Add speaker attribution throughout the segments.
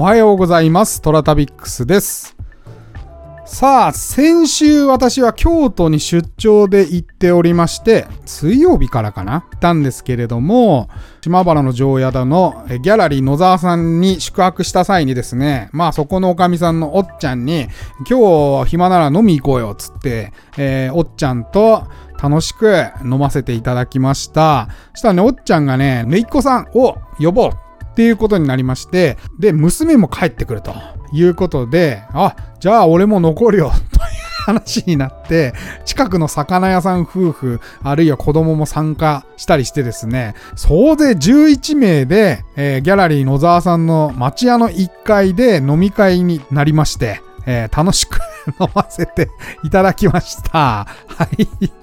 Speaker 1: おはようございます。トラタビックスです。さあ、先週私は京都に出張で行っておりまして、水曜日からかな？行ったんですけれども、島原の城宿のギャラリー野沢さんに宿泊した際にですね、まあそこのおかみさんのおっちゃんに、今日暇なら飲み行こうよっ、つって、えー、おっちゃんと楽しく飲ませていただきました。そしたらね、おっちゃんがね、めいっ子さんを呼ぼうっていうことになりまして、で、娘も帰ってくると。いうことで、あ、じゃあ俺も残るよ、という話になって、近くの魚屋さん夫婦、あるいは子供も参加したりしてですね、総勢11名で、えー、ギャラリー野沢さんの町屋の1階で飲み会になりまして、えー、楽しく 飲ませていただきました。はい。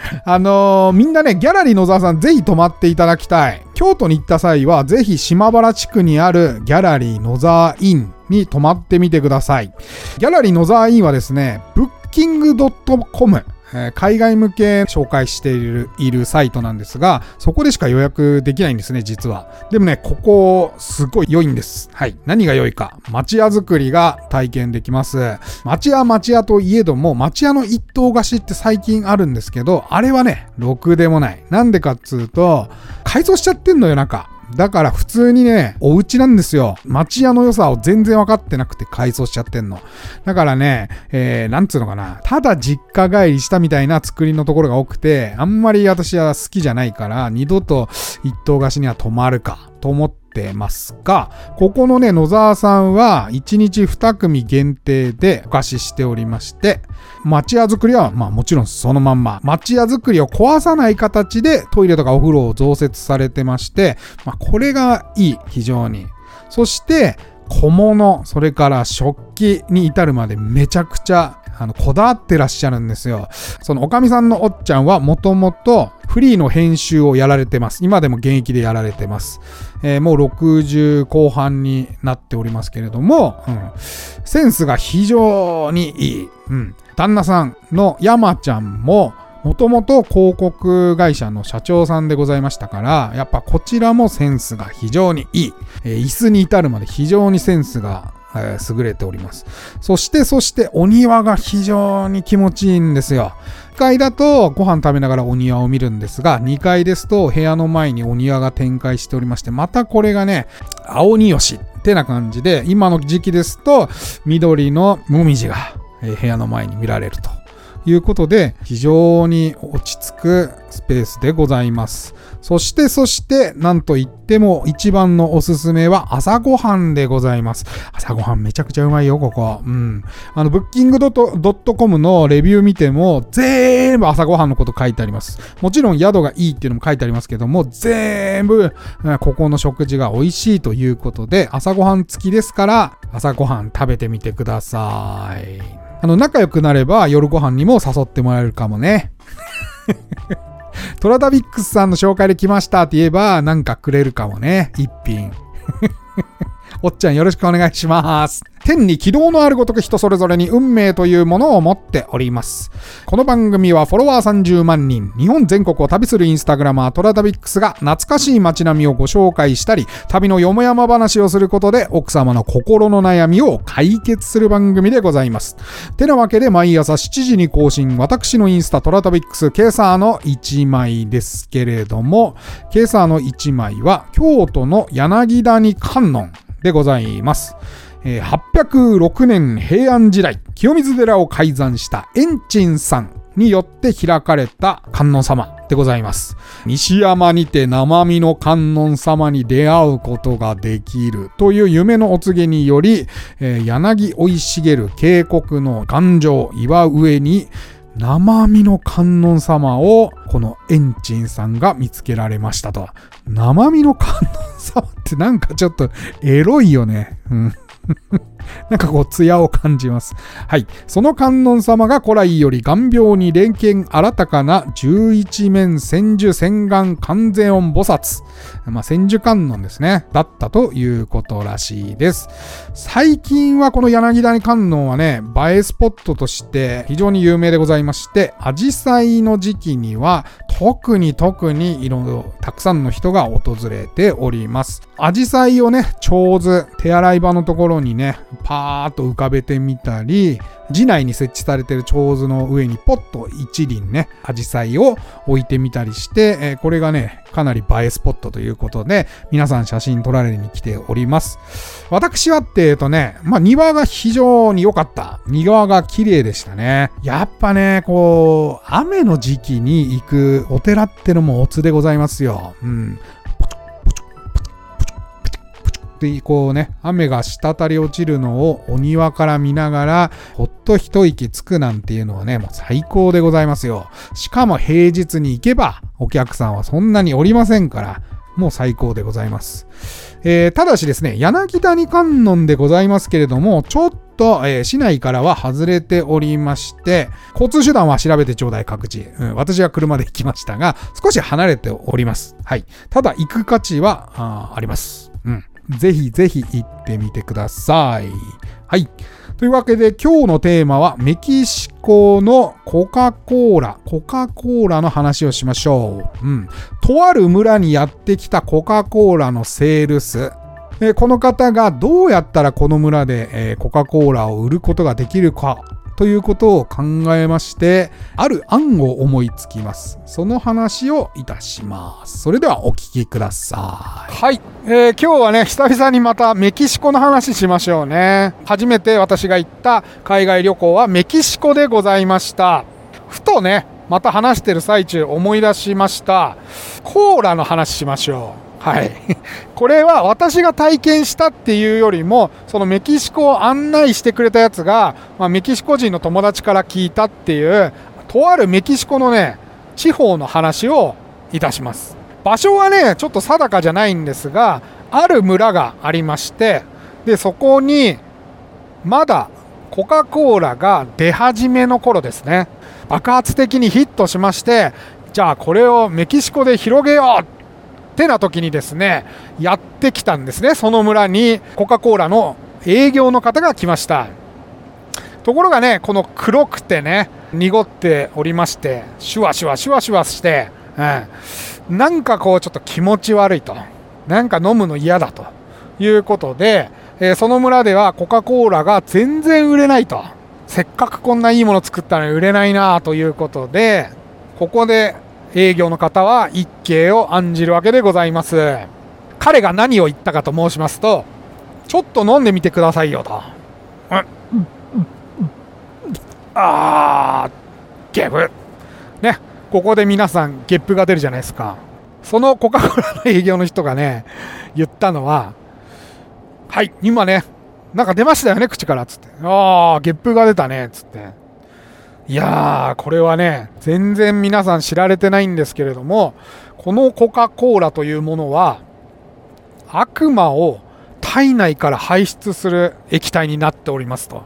Speaker 1: あのー、みんなね、ギャラリー野沢さんぜひ泊まっていただきたい。京都に行った際は、ぜひ島原地区にあるギャラリー野沢インに泊まってみてください。ギャラリー野沢インはですね、ブッキング .com え海外向け紹介しているいるサイトなんですが、そこでしか予約できないんですね、実は。でもね、ここ、すごい良いんです。はい。何が良いか。町屋作りが体験できます。町屋町屋といえども、町屋の一棟貸しって最近あるんですけど、あれはね、ろくでもない。なんでかっつうと、改装しちゃってんのよ、中。だから普通にね、お家なんですよ。町屋の良さを全然分かってなくて改装しちゃってんの。だからね、えー、なんつうのかな。ただ実家帰りしたみたいな作りのところが多くて、あんまり私は好きじゃないから、二度と一棟貸しには泊まるかと思って、てますが、ここのね、野沢さんは1日2組限定でお貸ししておりまして、町屋作りはまあもちろんそのまんま、町屋作りを壊さない形でトイレとかお風呂を増設されてまして、まあこれがいい、非常に。そして、小物、それから食器に至るまでめちゃくちゃあの、こだわってらっしゃるんですよ。その、おかみさんのおっちゃんはもともとフリーの編集をやられてます。今でも現役でやられてます。えー、もう60後半になっておりますけれども、うん、センスが非常にいい。うん。旦那さんの山ちゃんも、もともと広告会社の社長さんでございましたから、やっぱこちらもセンスが非常にいい。えー、椅子に至るまで非常にセンスがえー、優れております。そして、そしてお庭が非常に気持ちいいんですよ。1階だとご飯食べながらお庭を見るんですが、2階ですと部屋の前にお庭が展開しておりまして、またこれがね、青によしってな感じで、今の時期ですと緑のもみじが部屋の前に見られるということで、非常に落ち着くスペースでございます。そして、そして、なんと言っても一番のおすすめは朝ごはんでございます。朝ごはんめちゃくちゃうまいよ、ここ。うん。あの、ブッキングドットコムのレビュー見ても、全部朝ごはんのこと書いてあります。もちろん宿がいいっていうのも書いてありますけども、全部、ここの食事が美味しいということで、朝ごはん付きですから、朝ごはん食べてみてください。あの、仲良くなれば夜ご飯にも誘ってもらえるかもね。トラダビックスさんの紹介で来ましたって言えば、なんかくれるかもね。一品。おっちゃんよろしくお願いします。天に軌道のあるごとく人それぞれに運命というものを持っております。この番組はフォロワー30万人、日本全国を旅するインスタグラマートラダビックスが懐かしい街並みをご紹介したり、旅のよもやま話をすることで奥様の心の悩みを解決する番組でございます。てなわけで毎朝7時に更新、私のインスタトラタビックスケーサーの1枚ですけれども、ケーサーの1枚は京都の柳谷観音でございます。え806年平安時代、清水寺を開山した円珍さんによって開かれた観音様でございます。西山にて生身の観音様に出会うことができるという夢のお告げにより、え、柳生い茂る渓谷の岩上岩上に生身の観音様をこのエンチンさんが見つけられましたと。生身の観音様ってなんかちょっとエロいよね。うん なんかこう、艶を感じます。はい。その観音様が古来より眼病に連見新たかな十一面千手千眼完全音菩薩。まあ、千手観音ですね。だったということらしいです。最近はこの柳谷観音はね、映えスポットとして非常に有名でございまして、アジサイの時期には特に特にいろいろたくさんの人が訪れております。アジサイをね、上手、手洗い場のところにね、パーッと浮かべてみたり、寺内に設置されている長図の上にポッと一輪ね、アジサイを置いてみたりして、えー、これがね、かなり映えスポットということで、皆さん写真撮られに来ております。私はっていうとね、まあ庭が非常に良かった。庭が綺麗でしたね。やっぱね、こう、雨の時期に行くお寺ってのもおつでございますよ。うん。で、こうね、雨が滴り落ちるのをお庭から見ながら、ほっと一息つくなんていうのはね、もう最高でございますよ。しかも平日に行けば、お客さんはそんなにおりませんから、もう最高でございます。えー、ただしですね、柳谷観音でございますけれども、ちょっと、えー、市内からは外れておりまして、交通手段は調べてちょうだい各自、うん。私は車で行きましたが、少し離れております。はい。ただ行く価値はああります。ぜひぜひ行ってみてください。はい。というわけで今日のテーマはメキシコのコカ・コーラ、コカ・コーラの話をしましょう。うん。とある村にやってきたコカ・コーラのセールス。この方がどうやったらこの村でコカ・コーラを売ることができるかということを考えまして、ある案を思いつきます。その話をいたします。それではお聞きください。はい。えー、今日はね、久々にまたメキシコの話しましょうね。初めて私が行った海外旅行はメキシコでございました。ふとね、また話してる最中思い出しました。コーラの話しましょう。はい、これは私が体験したっていうよりもそのメキシコを案内してくれたやつが、まあ、メキシコ人の友達から聞いたっていうとあるメキシコのね地方の話をいたします。場所はねちょっと定かじゃないんですがある村がありましてでそこにまだコカ・コーラが出始めの頃ですね。爆発的にヒットしましてじゃあこれをメキシコで広げようってな時にですね、やってきたんですね。その村にコカ・コーラの営業の方が来ました。ところがね、この黒くてね、濁っておりまして、シュワシュワシュワシュワして、うん、なんかこうちょっと気持ち悪いと。なんか飲むの嫌だということで、えー、その村ではコカ・コーラが全然売れないと。せっかくこんないいもの作ったのに売れないなということで、ここで営業の方は一計を案じるわけでございます。彼が何を言ったかと申しますと、ちょっと飲んでみてくださいよと。あー、ゲップ。ね、ここで皆さんゲップが出るじゃないですか。そのコカ・コラの営業の人がね、言ったのは、はい、今ね、なんか出ましたよね、口からっ、つって。ああ、ゲップが出たねっ、つって。いやー、これはね、全然皆さん知られてないんですけれども、このコカ・コーラというものは、悪魔を体内から排出する液体になっておりますと。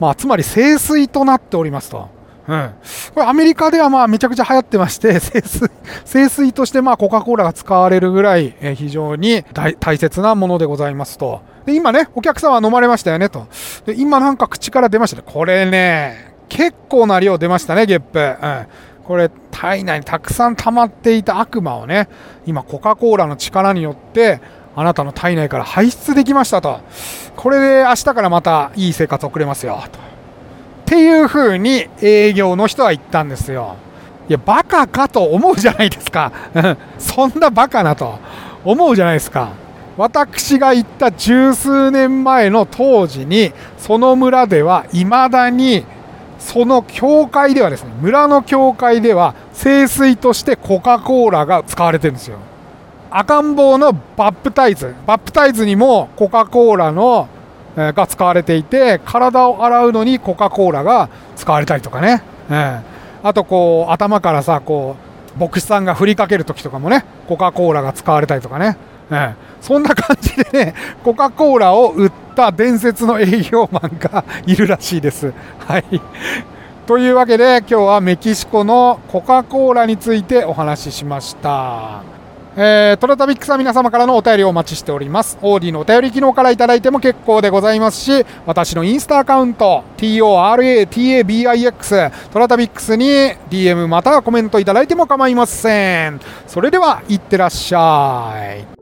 Speaker 1: まあ、つまり清水となっておりますと。うん、これアメリカではまあめちゃくちゃ流行ってまして 清水清水としてまあコカ・コーラが使われるぐらい、非常に大切なものでございますとで今ねお客さんは飲まれましたよねとで今なんか口から出ましたねこれね結構な量出ましたね、ゲップ。うん。これ、体内にたくさん溜まっていた悪魔をね、今、コカ・コーラの力によって、あなたの体内から排出できましたと。これで明日からまたいい生活送れますよ。と。っていう風に営業の人は言ったんですよ。いや、バカかと思うじゃないですか。そんなバカなと思うじゃないですか。私が行った十数年前の当時に、その村では未だにその教会ではですね村の教会では聖水としてコカ・コーラが使われてるんですよ。赤ん坊のバップタイズバップタイズにもコカ・コーラの、え、が使われていて体を洗うのにコカ・コーラが使われたりとかね、えー、あとこう頭からさこう牧師さんが振りかける時とかもねコカ・コーラが使われたりとかね、えー、そんな感じでねコカ・コーラを売った伝説の営業マンがいるらしいです。はい。というわけで今日はメキシコのコカ・コーラについてお話ししました。えー、トラタビックスは皆様からのお便りをお待ちしております。オーディのお便り機能からいただいても結構でございますし、私のインスタアカウント、TORATABIX、トラタビックスに DM またはコメントいただいても構いません。それでは、いってらっしゃい。